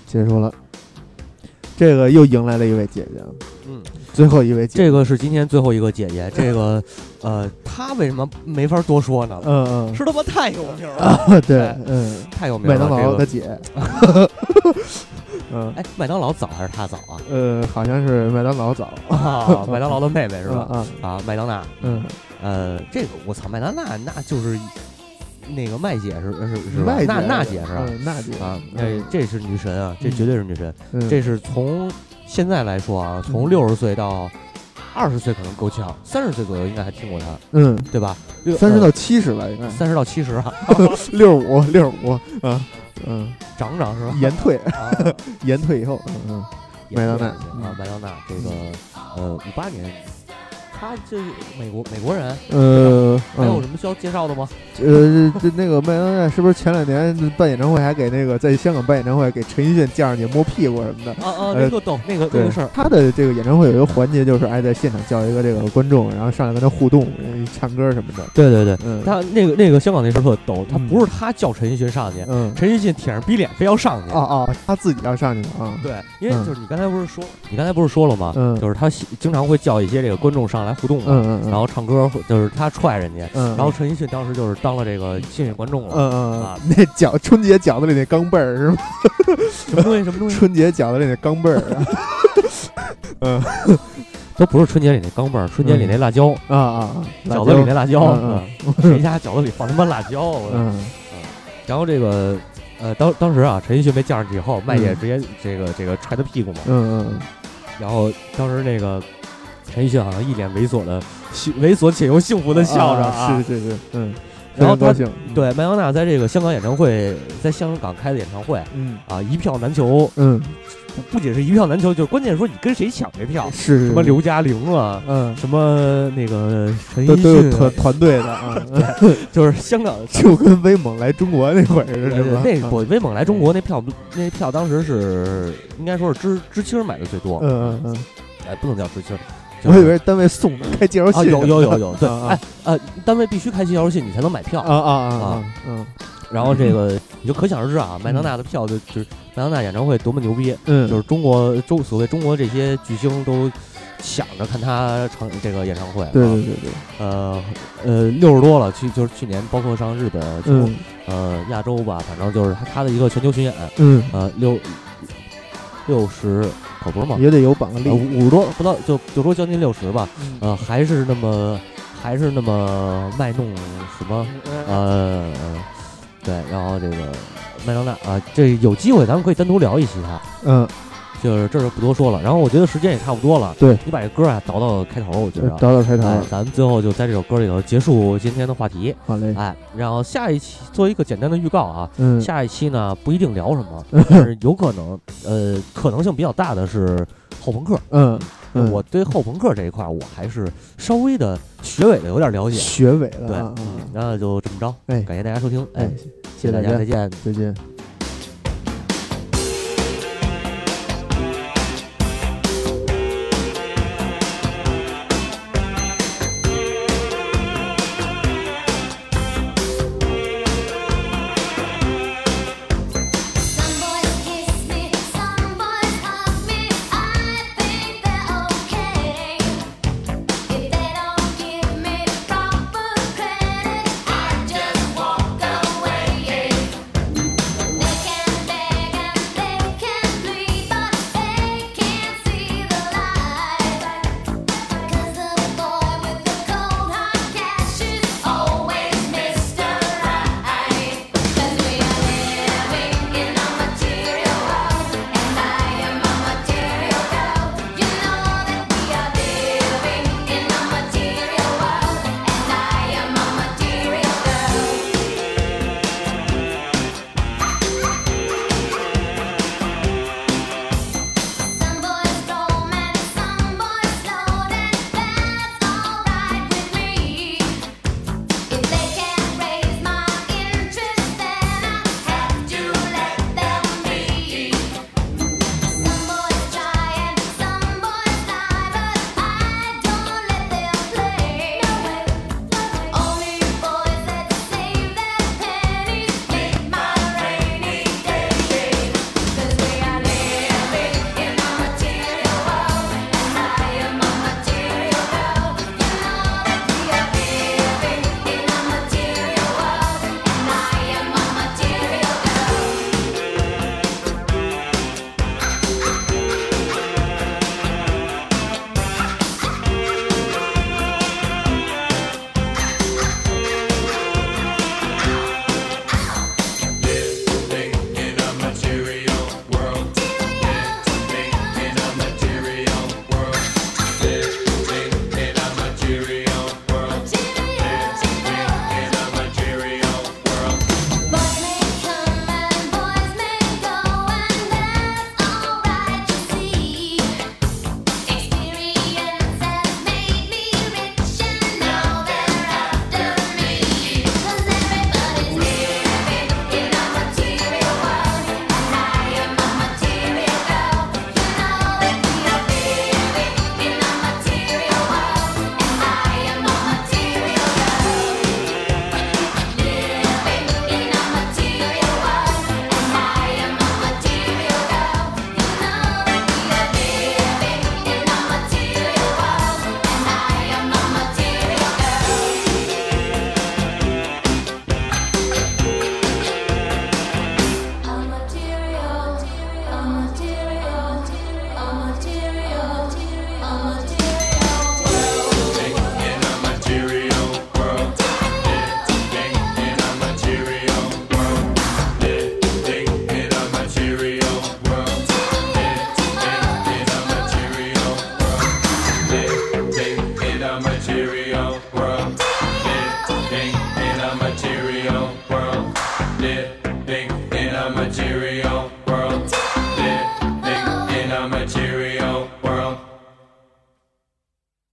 结束了，这个又迎来了一位姐姐，嗯，最后一位，这个是今天最后一个姐姐，这个，呃，她为什么没法多说呢？嗯嗯，是他妈太有名了，对，嗯，太有名了。麦当劳的姐，嗯，哎，麦当劳早还是她早啊？呃，好像是麦当劳早，麦当劳的妹妹是吧？啊 啊，麦当娜，嗯，呃，这个我操，麦当娜那就是。那个麦姐是是是吧？娜娜姐是吧？娜姐啊，那这是女神啊，这绝对是女神。这是从现在来说啊，从六十岁到二十岁可能够呛，三十岁左右应该还听过她，嗯，对吧？三十到七十吧，应该三十到七十啊，六十五六十五啊，嗯，长长是吧？延退，延退以后，嗯嗯，麦当娜啊，麦当娜这个呃五八年。他这美国美国人，呃，还有什么需要介绍的吗？呃，这那个麦当娜是不是前两年办演唱会还给那个在香港办演唱会给陈奕迅叫上去摸屁股什么的？啊啊，那个懂那个那个事儿。他的这个演唱会有一个环节就是爱在现场叫一个这个观众，然后上来跟他互动，唱歌什么的。对对对，他那个那个香港那事儿特逗，他不是他叫陈奕迅上去，陈奕迅舔着逼脸非要上去。啊啊，他自己要上去的啊。对，因为就是你刚才不是说，你刚才不是说了吗？嗯，就是他经常会叫一些这个观众上来。互动嘛，嗯嗯，然后唱歌就是他踹人家，嗯，然后陈奕迅当时就是当了这个幸运观众了，嗯嗯啊，那饺 春节饺子里那钢镚儿是吗？什么东西？什么东西？春节饺子里那钢镚儿啊，嗯，都不是春节里那钢镚儿，春节里那辣椒。啊啊，饺子里那辣椒，谁家饺子里放他妈辣椒？嗯。嗯，然后这个呃，当当时啊，陈奕迅被叫上去以后，麦姐直接这个这个踹他屁股嘛，嗯嗯。然后当时那个陈奕迅好像一脸猥琐的，猥琐且又幸福的笑着啊，是是是，嗯，然后高兴。对麦当娜在这个香港演唱会，在香港开的演唱会，嗯。啊，一票难求，嗯。不仅是一票难求，就关键说你跟谁抢这票，是。什么刘嘉玲啊，嗯，什么那个陈奕迅团团队的啊，就是香港 就跟威猛来中国那会儿似的，那不威猛来中国那票那票当时是应该说是知知青买的最多，嗯嗯嗯，哎，不能叫知青，我以为单位送的开介绍信，有有有有，对，哎呃，单位必须开介绍信你才能买票。啊啊啊，嗯。然后这个你就可想而知啊，麦当娜的票就就是麦当娜演唱会多么牛逼，嗯，就是中国中所谓中国这些巨星都想着看他唱这个演唱会，对对对对，呃呃六十多了，去就是去年包括上日本，嗯，呃亚洲吧，反正就是他他的一个全球巡演，嗯，呃六六十可不是吗？也得有榜个力，五十多不到就就说将近六十吧，呃还是那么还是那么卖弄什么呃。对，然后这个麦当娜啊，这有机会咱们可以单独聊一期他。嗯，就是这就不多说了。然后我觉得时间也差不多了。对你把这歌啊倒到开头，我觉得倒到开头，咱们最后就在这首歌里头结束今天的话题。好嘞。哎，然后下一期做一个简单的预告啊。嗯。下一期呢不一定聊什么，但是有可能，呃，可能性比较大的是后朋克。嗯。我对后朋克这一块，我还是稍微的学尾的有点了解，学伪的，对，那就这么着，哎，感谢大家收听，哎，谢谢大家，再见，再见。